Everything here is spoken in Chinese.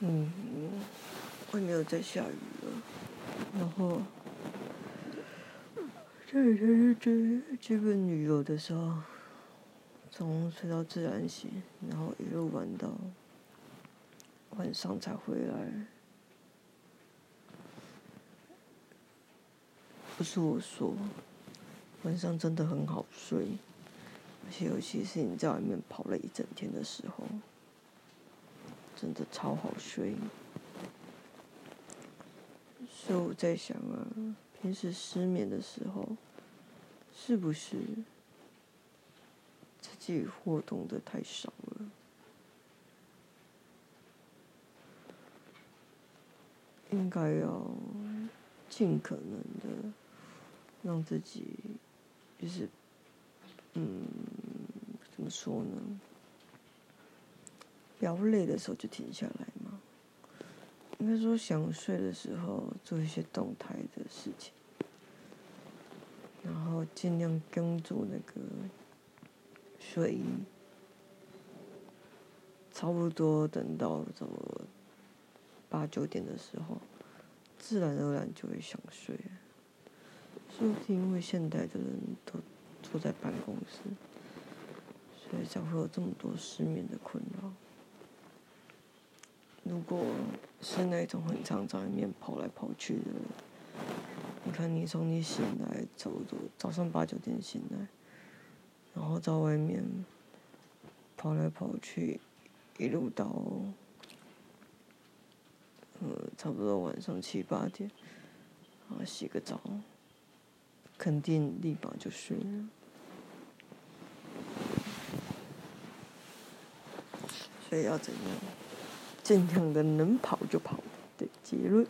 嗯，外面又在下雨了，然后这几天是追这本旅游的时候，从睡到自然醒，然后一路玩到晚上才回来。不是我说，晚上真的很好睡，而且尤其是你在外面跑了一整天的时候。真的超好睡，所以我在想啊，平时失眠的时候，是不是自己活动的太少了？应该要尽可能的让自己，就是，嗯，怎么说呢？比较累的时候就停下来嘛，应该说想睡的时候做一些动态的事情，然后尽量跟住那个睡衣，差不多等到怎么八九点的时候，自然而然就会想睡。说不定因为现代的人都坐在办公室，所以才会有这么多失眠的困扰。如果是那种很常在外面跑来跑去的，你看你从你醒来，差不多早上八九点醒来，然后在外面跑来跑去，一路到，呃，差不多晚上七八点，然后洗个澡，肯定立马就睡了。所以要怎样？尽量的能跑就跑的结论。